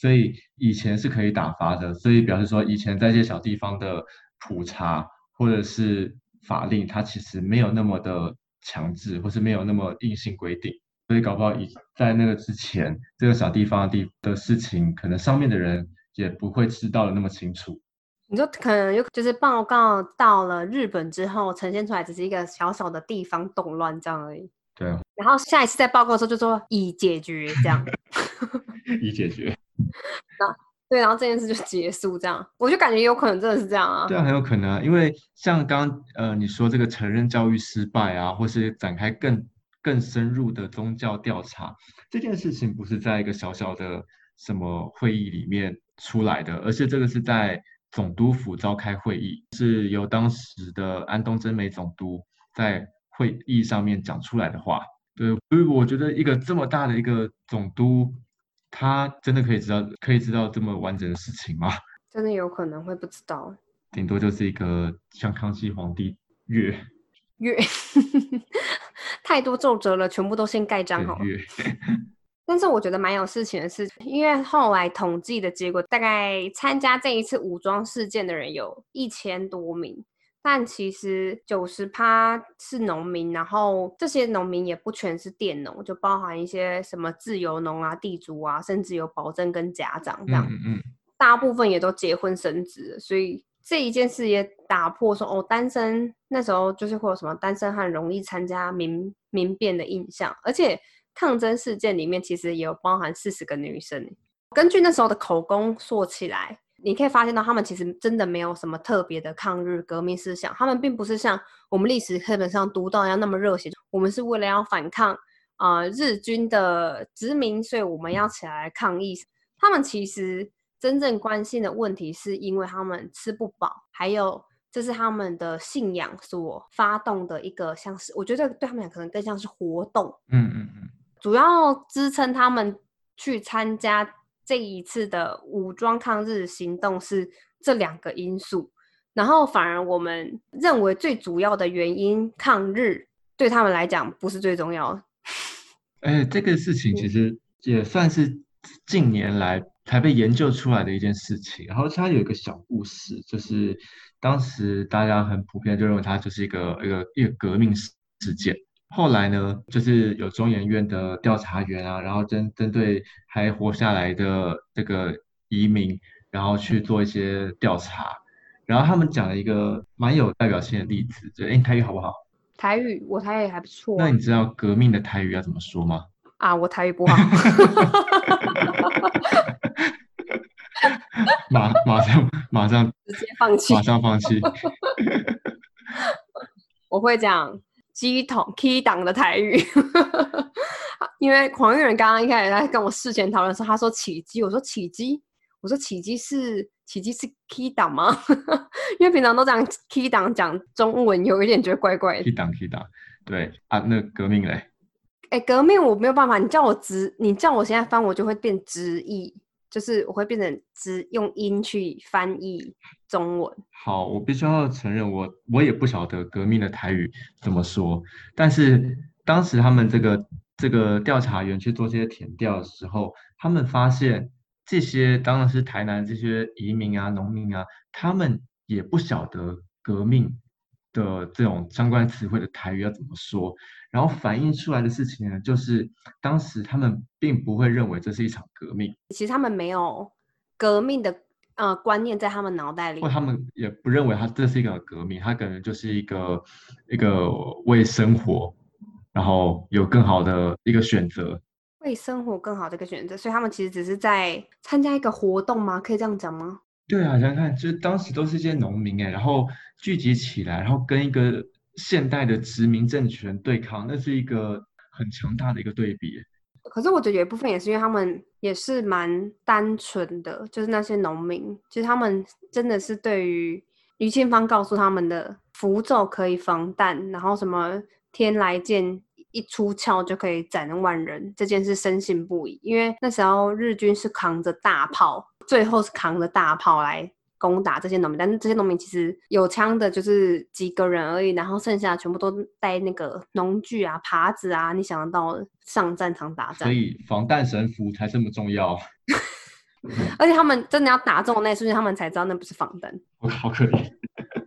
[SPEAKER 2] 所以以前是可以打发的，所以表示说以前在一些小地方的普查或者是法令，它其实没有那么的强制，或是没有那么硬性规定。所以搞不好以在那个之前，这个小地方的地的事情，可能上面的人也不会知道的那么清楚。
[SPEAKER 1] 你说可能有，就是报告到了日本之后，呈现出来只是一个小小的地方动乱这样而已。
[SPEAKER 2] 对啊，
[SPEAKER 1] 然后下一次在报告的时候就说已解决这样。
[SPEAKER 2] 已解决。
[SPEAKER 1] 对，然后这件事就结束，这样我就感觉有可能真的是这样啊。
[SPEAKER 2] 对啊，很有可能啊，因为像刚呃你说这个承认教育失败啊，或是展开更更深入的宗教调查这件事情，不是在一个小小的什么会议里面出来的，而是这个是在总督府召开会议，是由当时的安东真美总督在会议上面讲出来的话。对，所以我觉得一个这么大的一个总督。他真的可以知道，可以知道这么完整的事情吗？
[SPEAKER 1] 真的有可能会不知道，
[SPEAKER 2] 顶多就是一个像康熙皇帝阅
[SPEAKER 1] 阅，太多奏折了，全部都先盖章好。
[SPEAKER 2] 了。
[SPEAKER 1] 但是我觉得蛮有事情的是，因为后来统计的结果，大概参加这一次武装事件的人有一千多名。但其实九十趴是农民，然后这些农民也不全是佃农，就包含一些什么自由农啊、地主啊，甚至有保证跟家长这样。
[SPEAKER 2] 嗯嗯。
[SPEAKER 1] 大部分也都结婚生子，所以这一件事也打破说哦，单身那时候就是会有什么单身汉容易参加民民变的印象。而且抗争事件里面其实也有包含四十个女生，根据那时候的口供说起来。你可以发现到，他们其实真的没有什么特别的抗日革命思想，他们并不是像我们历史课本上读到一样那么热血。我们是为了要反抗啊日军的殖民，所以我们要起来抗议。他们其实真正关心的问题，是因为他们吃不饱，还有这是他们的信仰所发动的一个，像是我觉得对他们讲可能更像是活动。
[SPEAKER 2] 嗯嗯嗯，
[SPEAKER 1] 主要支撑他们去参加。这一次的武装抗日行动是这两个因素，然后反而我们认为最主要的原因，抗日对他们来讲不是最重要。
[SPEAKER 2] 哎，这个事情其实也算是近年来才被研究出来的一件事情。然后它有一个小故事，就是当时大家很普遍就认为它就是一个一个一个革命事事件。后来呢，就是有中研院的调查员啊，然后针针对还活下来的这个移民，然后去做一些调查，然后他们讲了一个蛮有代表性的例子，就哎，台语好不好？
[SPEAKER 1] 台语，我台语还不错。
[SPEAKER 2] 那你知道革命的台语要怎么说吗？
[SPEAKER 1] 啊，我台语不好。
[SPEAKER 2] 马马上马上
[SPEAKER 1] 直接放弃，
[SPEAKER 2] 马上放弃。
[SPEAKER 1] 我会讲。机筒 key 档的台语，因为黄玉仁刚刚一开始在跟我事前讨论的时候，他说起机，我说起机，我说起机是起机是 key 档吗？因为平常都讲 key 档讲中文，有一点觉得怪怪的。
[SPEAKER 2] key 档 key 档，对啊，那革命嘞？
[SPEAKER 1] 哎，革命我没有办法，你叫我直，你叫我现在翻，我就会变直译。就是我会变成只用音去翻译中文。
[SPEAKER 2] 好，我必须要承认，我我也不晓得革命的台语怎么说。但是当时他们这个这个调查员去做这些填调的时候，他们发现这些当然是台南这些移民啊、农民啊，他们也不晓得革命的这种相关词汇的台语要怎么说。然后反映出来的事情呢，就是当时他们并不会认为这是一场革命，
[SPEAKER 1] 其实他们没有革命的呃观念在他们脑袋里，
[SPEAKER 2] 或他们也不认为他这是一个革命，他可能就是一个一个为生活，然后有更好的一个选择，
[SPEAKER 1] 为生活更好的一个选择，所以他们其实只是在参加一个活动吗？可以这样讲吗？
[SPEAKER 2] 对啊，想想看，就是当时都是一些农民哎，然后聚集起来，然后跟一个。现代的殖民政权对抗，那是一个很强大的一个对比。
[SPEAKER 1] 可是我觉得有一部分也是因为他们也是蛮单纯的，就是那些农民，其实他们真的是对于于庆芳告诉他们的符咒可以防弹，然后什么天来剑一出鞘就可以斩万人这件事深信不疑。因为那时候日军是扛着大炮，最后是扛着大炮来。攻打这些农民，但是这些农民其实有枪的，就是几个人而已，然后剩下全部都带那个农具啊、耙子啊，你想得到上战场打仗。
[SPEAKER 2] 所以防弹神符才这么重要。
[SPEAKER 1] 而且他们真的要打中那瞬间，他们才知道那不是防弹。
[SPEAKER 2] 我好可怜。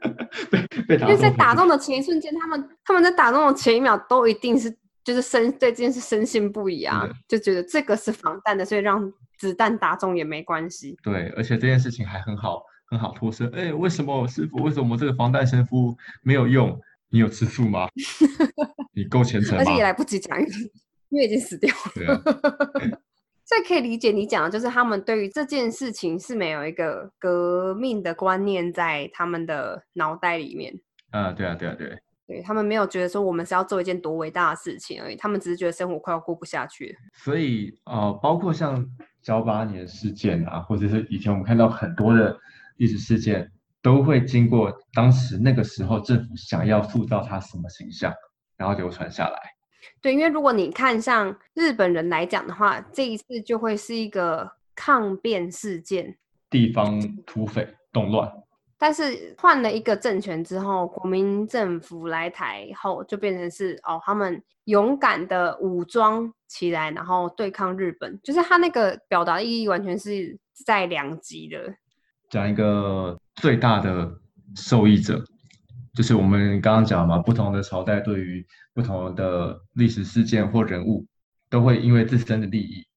[SPEAKER 2] 被打。
[SPEAKER 1] 因为在打中的前一瞬间，他们他们在打中的前一秒都一定是就是深对这件事深信不疑啊，就觉得这个是防弹的，所以让子弹打中也没关系。
[SPEAKER 2] 对，而且这件事情还很好。很好脱身，哎，为什么师傅？为什么这个防弹神符没有用？你有吃醋吗？你够虔诚吗？
[SPEAKER 1] 而且也来不及讲，因为已经死掉了。所以可以理解你讲的，就是他们对于这件事情是没有一个革命的观念在他们的脑袋里面。
[SPEAKER 2] 啊，对啊，对啊，对。
[SPEAKER 1] 对他们没有觉得说我们是要做一件多伟大的事情而已，他们只是觉得生活快要过不下去了。
[SPEAKER 2] 所以呃，包括像九八年事件啊，或者是以前我们看到很多的历史事件，都会经过当时那个时候政府想要塑造他什么形象，然后流传下来。
[SPEAKER 1] 对，因为如果你看像日本人来讲的话，这一次就会是一个抗辩事件，
[SPEAKER 2] 地方土匪动乱。
[SPEAKER 1] 但是换了一个政权之后，国民政府来台后，就变成是哦，他们勇敢的武装起来，然后对抗日本。就是他那个表达意义完全是在两极的。
[SPEAKER 2] 讲一个最大的受益者，就是我们刚刚讲嘛，不同的朝代对于不同的历史事件或人物，都会因为自身的利益，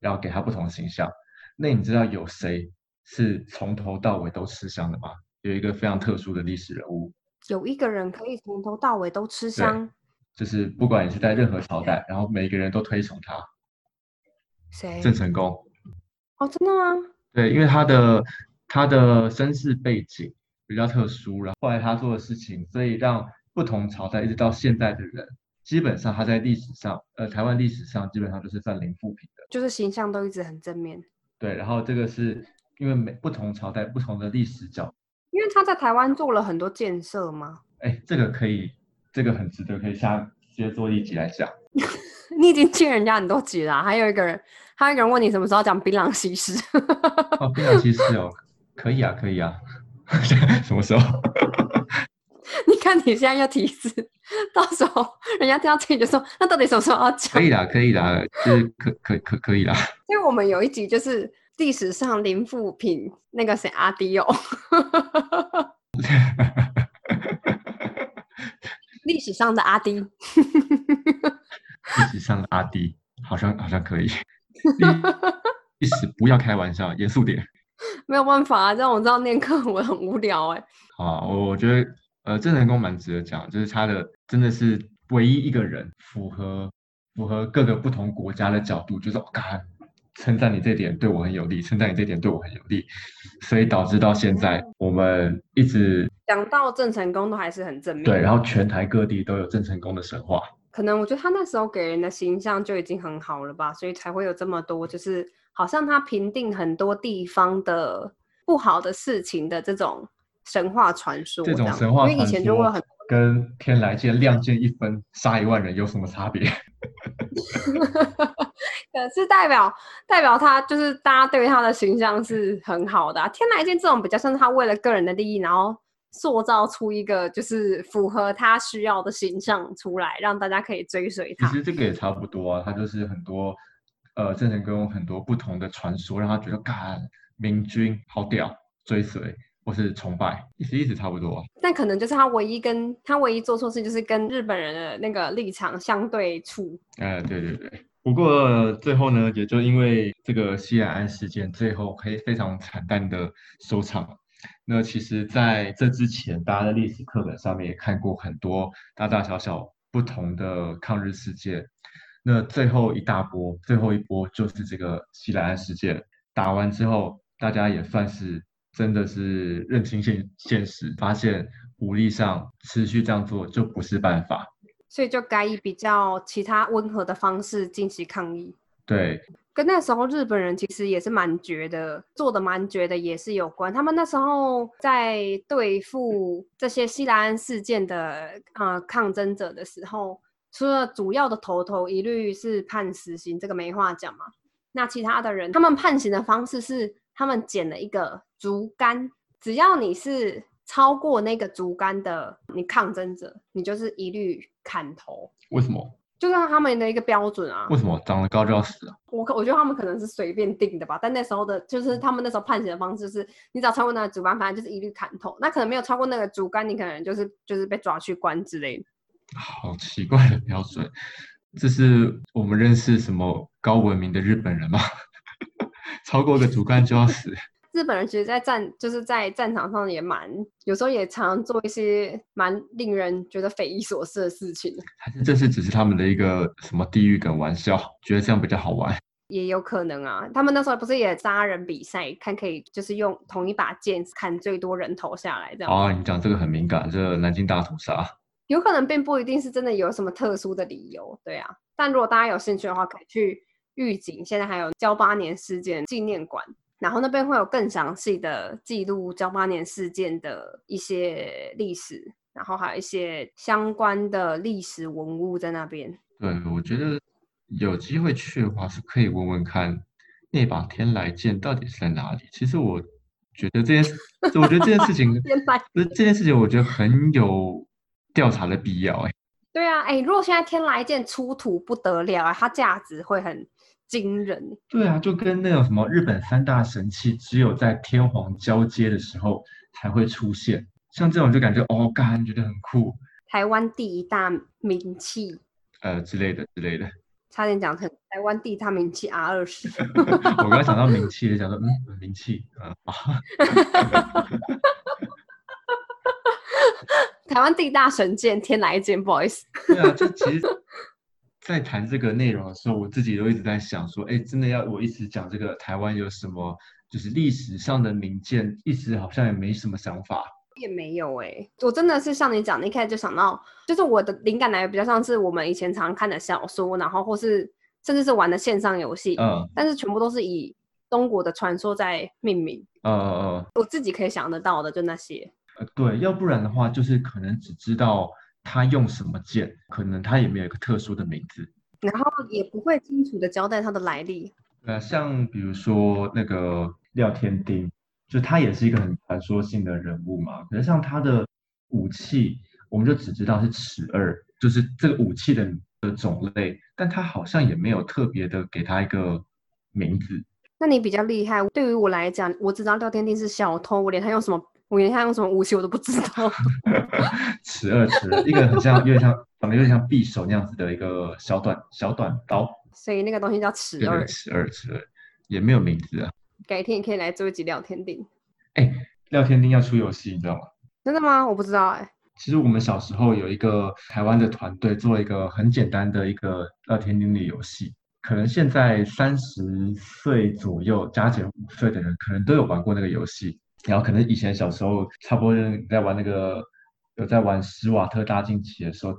[SPEAKER 2] 然后给他不同的形象。那你知道有谁是从头到尾都吃香的吗？有一个非常特殊的历史人物，
[SPEAKER 1] 有一个人可以从头到尾都吃香，
[SPEAKER 2] 就是不管你是在任何朝代，然后每个人都推崇他。
[SPEAKER 1] 谁？
[SPEAKER 2] 郑成功。
[SPEAKER 1] 哦，真的吗？
[SPEAKER 2] 对，因为他的他的身世背景比较特殊，然后后来他做的事情，所以让不同朝代一直到现在的人，基本上他在历史上，呃，台湾历史上基本上都是算零负评的，
[SPEAKER 1] 就是形象都一直很正面。
[SPEAKER 2] 对，然后这个是因为每不同朝代不同的历史角。
[SPEAKER 1] 因为他在台湾做了很多建设吗？
[SPEAKER 2] 哎，这个可以，这个很值得可以下直接做一集来讲。
[SPEAKER 1] 你已经欠人家很多集了。还有一个人，还有一个人问你什么时候讲槟榔西施？
[SPEAKER 2] 哦，槟榔西施哦，可以啊，可以啊。什么时候？
[SPEAKER 1] 你看你现在要提示，到时候人家听到这里就说，那到底什么时候要讲？
[SPEAKER 2] 可以啦，可以啦，就是可可可可以啦。
[SPEAKER 1] 因为我们有一集就是。历史上零富品那个谁阿迪哦，历史上的阿迪，
[SPEAKER 2] 历史上的阿迪好像好像可以，历史不要开玩笑，严肃点。
[SPEAKER 1] 没有办法啊，这样我知道念课文很无聊哎。
[SPEAKER 2] 好，我我觉得呃郑成功蛮值得讲，就是他的真的是唯一一个人符合符合各个不同国家的角度，就是我看。称赞你这点对我很有利，称赞你这点对我很有利，所以导致到现在我们一直
[SPEAKER 1] 讲到郑成功都还是很正面。
[SPEAKER 2] 对，然后全台各地都有郑成功的神话。
[SPEAKER 1] 可能我觉得他那时候给人的形象就已经很好了吧，所以才会有这么多，就是好像他评定很多地方的不好的事情的这种神话传说。
[SPEAKER 2] 这种神话
[SPEAKER 1] 传说
[SPEAKER 2] 跟天来剑亮剑一分杀一万人有什么差别？
[SPEAKER 1] 可是代表代表他就是大家对他的形象是很好的。天来剑这种比较像是他为了个人的利益，然后塑造出一个就是符合他需要的形象出来，让大家可以追随他。
[SPEAKER 2] 其实这个也差不多啊，他就是很多呃郑成功很多不同的传说，让他觉得嘎明君好屌，追随。或是崇拜，意思意思差不多。
[SPEAKER 1] 但可能就是他唯一跟他唯一做错事，就是跟日本人的那个立场相对处。
[SPEAKER 2] 哎，对对对。不过最后呢，也就因为这个西安安事件，最后可以非常惨淡的收场。那其实在这之前，大家的历史课本上面也看过很多大大小小不同的抗日事件。那最后一大波，最后一波就是这个西莱安事件打完之后，大家也算是。真的是认清现现实，发现武力上持续这样做就不是办法，
[SPEAKER 1] 所以就改以比较其他温和的方式进行抗议。
[SPEAKER 2] 对，
[SPEAKER 1] 跟那时候日本人其实也是蛮绝的，做的蛮绝的也是有关。他们那时候在对付这些西兰安事件的呃抗争者的时候，除了主要的头头一律是判死刑，这个没话讲嘛。那其他的人，他们判刑的方式是。他们捡了一个竹竿，只要你是超过那个竹竿的，你抗争者，你就是一律砍头。
[SPEAKER 2] 为什么？
[SPEAKER 1] 就是他们的一个标准啊。
[SPEAKER 2] 为什么长得高就要死啊？
[SPEAKER 1] 我我觉得他们可能是随便定的吧。但那时候的，就是他们那时候判刑的方式是，你只要超过那个竹竿，反正就是一律砍头。那可能没有超过那个竹竿，你可能就是就是被抓去关之类的。
[SPEAKER 2] 好奇怪的标准，这是我们认识什么高文明的日本人吗？超过个竹竿就要死。
[SPEAKER 1] 日本人其实，在战就是在战场上也蛮，有时候也常常做一些蛮令人觉得匪夷所思的事情。
[SPEAKER 2] 还是这是只是他们的一个什么地狱梗玩笑，觉得这样比较好玩？
[SPEAKER 1] 也有可能啊，他们那时候不是也杀人比赛，看可以就是用同一把剑砍最多人头下来这样。
[SPEAKER 2] 哦，你讲这个很敏感，这南京大屠杀。
[SPEAKER 1] 有可能并不一定是真的有什么特殊的理由，对啊。但如果大家有兴趣的话，可以去预警，现在还有交八年事件纪念馆。然后那边会有更详细的记录交八年事件的一些历史，然后还有一些相关的历史文物在那边。
[SPEAKER 2] 对，我觉得有机会去的话，是可以问问看那把天来剑到底是在哪里。其实我觉得这件事，我觉得这件事情，不是这件事情，我觉得很有调查的必要。哎，
[SPEAKER 1] 对啊，哎，如果现在天来剑出土不得了啊，它价值会很。惊人，
[SPEAKER 2] 对啊，就跟那种什么日本三大神器，只有在天皇交接的时候才会出现，像这种就感觉哦，感觉得很酷。
[SPEAKER 1] 台湾第一大名器，
[SPEAKER 2] 呃之类的之类的，
[SPEAKER 1] 差点讲成台湾第一大名器 R 二十。
[SPEAKER 2] 我刚想到名器，想说嗯，名器啊啊。
[SPEAKER 1] 台湾地大神剑天来一剑，不好意思。
[SPEAKER 2] 对啊，就其实。在谈这个内容的时候，我自己都一直在想说，哎，真的要我一直讲这个台湾有什么，就是历史上的名剑，一直好像也没什么想法。
[SPEAKER 1] 也没有哎，我真的是像你讲，一开始就想到，就是我的灵感来源比较像是我们以前常看的小说，然后或是甚至是玩的线上游戏，嗯，但是全部都是以中国的传说在命名。嗯嗯嗯，我自己可以想得到的就那些。
[SPEAKER 2] 呃，对，要不然的话，就是可能只知道。他用什么剑？可能他也没有一个特殊的名字，
[SPEAKER 1] 然后也不会清楚的交代他的来历。
[SPEAKER 2] 呃，像比如说那个廖天丁，就他也是一个很传说性的人物嘛。可是像他的武器，我们就只知道是尺二，就是这个武器的的种类，但他好像也没有特别的给他一个名字。
[SPEAKER 1] 那你比较厉害，对于我来讲，我知道廖天丁是小偷，我连他用什么。我连他用什么武器我都不知道。
[SPEAKER 2] 尺二尺，一个很像，有点像，长得有点像匕首那样子的一个小短小短刀。
[SPEAKER 1] 所以那个东西叫尺二。
[SPEAKER 2] 尺二尺二，也没有名字啊。
[SPEAKER 1] 改天也可以来做一集聊天丁。
[SPEAKER 2] 哎，聊天丁要出游戏，你知道吗？
[SPEAKER 1] 真的吗？我不知道哎。
[SPEAKER 2] 其实我们小时候有一个台湾的团队做了一个很简单的一个聊天丁的游戏，可能现在三十岁左右加减五岁的人，可能都有玩过那个游戏。然后可能以前小时候差不多在玩那个有在玩史瓦特大竞棋的时候，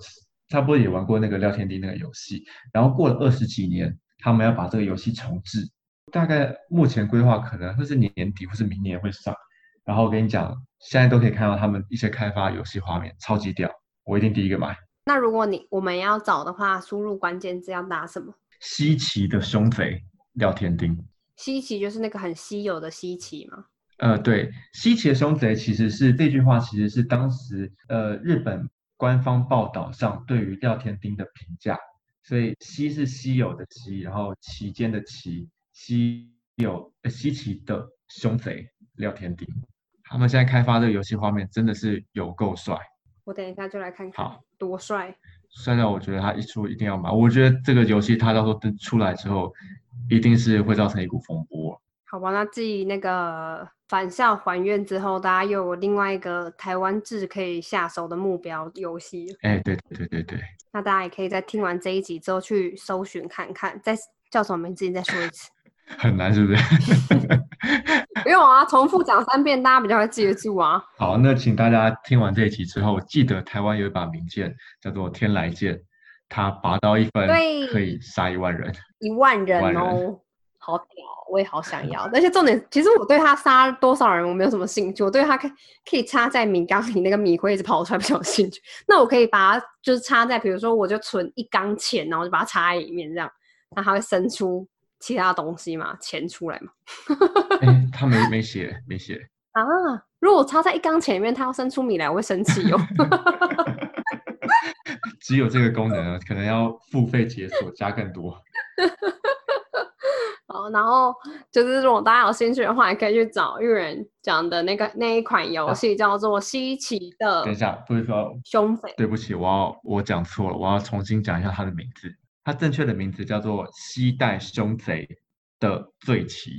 [SPEAKER 2] 差不多也玩过那个廖天丁那个游戏。然后过了二十几年，他们要把这个游戏重置，大概目前规划可能会是年底或是明年会上。然后我跟你讲，现在都可以看到他们一些开发游戏画面，超级屌，我一定第一个买。
[SPEAKER 1] 那如果你我们要找的话，输入关键字要打什么？
[SPEAKER 2] 稀奇的胸肥廖天丁。
[SPEAKER 1] 稀奇就是那个很稀有的稀奇吗？
[SPEAKER 2] 呃，对，稀奇的凶贼其实是这句话，其实是当时呃日本官方报道上对于廖天丁的评价。所以稀是稀有的稀，然后期间的期，稀有呃稀奇的凶贼廖天丁。他们现在开发这个游戏画面真的是有够帅。
[SPEAKER 1] 我等一下就来看看，好，多帅！
[SPEAKER 2] 帅到我觉得他一出一定要买。我觉得这个游戏他到时候出来之后，一定是会造成一股风波。
[SPEAKER 1] 好吧，那继那个返校还愿之后，大家又有另外一个台湾制可以下手的目标游戏。
[SPEAKER 2] 哎，对对对对。
[SPEAKER 1] 那大家也可以在听完这一集之后去搜寻看看，再叫什么名字？你再说一次。
[SPEAKER 2] 很难是不是？
[SPEAKER 1] 不用啊，重复讲三遍，大家比较会记得住啊。
[SPEAKER 2] 好，那请大家听完这一集之后，记得台湾有一把名剑叫做天来剑，它拔刀一分可以杀一万人。
[SPEAKER 1] 一万人哦。好屌，我也好想要。而且重点，其实我对他杀多少人我没有什么兴趣，我对他可可以插在米缸里那个米会一直跑出来比较有兴趣。那我可以把它就是插在，比如说我就存一缸钱，然后就把它插在里面，这样，那它会生出其他东西嘛？钱出来嘛？
[SPEAKER 2] 哎，他没没写，没写
[SPEAKER 1] 啊。如果插在一缸钱里面，它要生出米来，我会生气哦。
[SPEAKER 2] 只有这个功能，可能要付费解锁加更多。
[SPEAKER 1] 好，然后就是如果大家有兴趣的话，也可以去找玉人讲的那个那一款游戏，叫做《稀奇的》。
[SPEAKER 2] 等一下，不是说
[SPEAKER 1] 凶匪？
[SPEAKER 2] 对不起，我要我讲错了，我要重新讲一下它的名字。它正确的名字叫做《西代凶贼的罪旗》。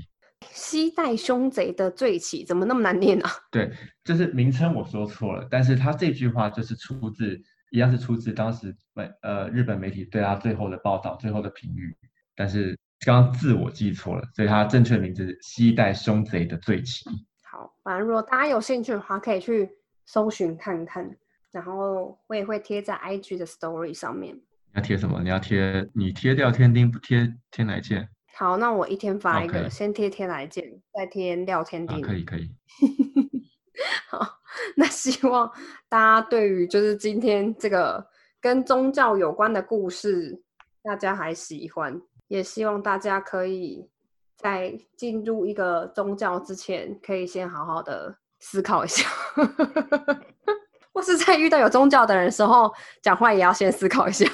[SPEAKER 1] 西带凶贼的罪奇，怎么那么难念啊？
[SPEAKER 2] 对，就是名称我说错了，但是他这句话就是出自，一样是出自当时媒呃日本媒体对他最后的报道、最后的评语，但是刚刚字我记错了，所以它正确名字是西带凶贼的罪旗。
[SPEAKER 1] 好，反正如果大家有兴趣的话，可以去搜寻看看，然后我也会贴在 IG 的 Story 上面。
[SPEAKER 2] 你要贴什么？你要贴你贴掉天钉，不贴天来剑
[SPEAKER 1] 好，那我一天发一个先贴天来剑，再贴廖天
[SPEAKER 2] 啊？
[SPEAKER 1] 丁。
[SPEAKER 2] 可以可以，
[SPEAKER 1] 好，那希望大家对于就是今天这个跟宗教有关的故事，大家还喜欢，也希望大家可以在进入一个宗教之前，可以先好好的思考一下，或是在遇到有宗教的人的时候，讲话也要先思考一下。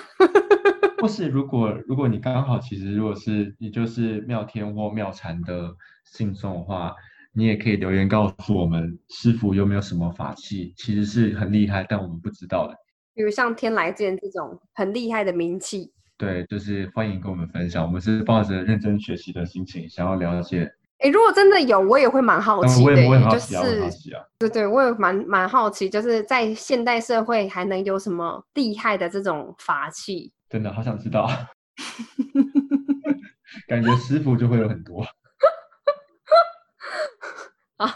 [SPEAKER 2] 或是如果如果你刚好其实如果是你就是妙天或妙禅的信众的话，你也可以留言告诉我们师傅有没有什么法器，其实是很厉害，但我们不知道的。
[SPEAKER 1] 比如像天来剑这种很厉害的名气，
[SPEAKER 2] 对，就是欢迎跟我们分享，我们是抱着认真学习的心情，想要了解。
[SPEAKER 1] 诶，如果真的有，我也会蛮好奇的就是。对对，我也蛮蛮好奇，就是在现代社会还能有什么厉害的这种法器？
[SPEAKER 2] 真的好想知道，感觉师傅就会有很多。
[SPEAKER 1] 啊，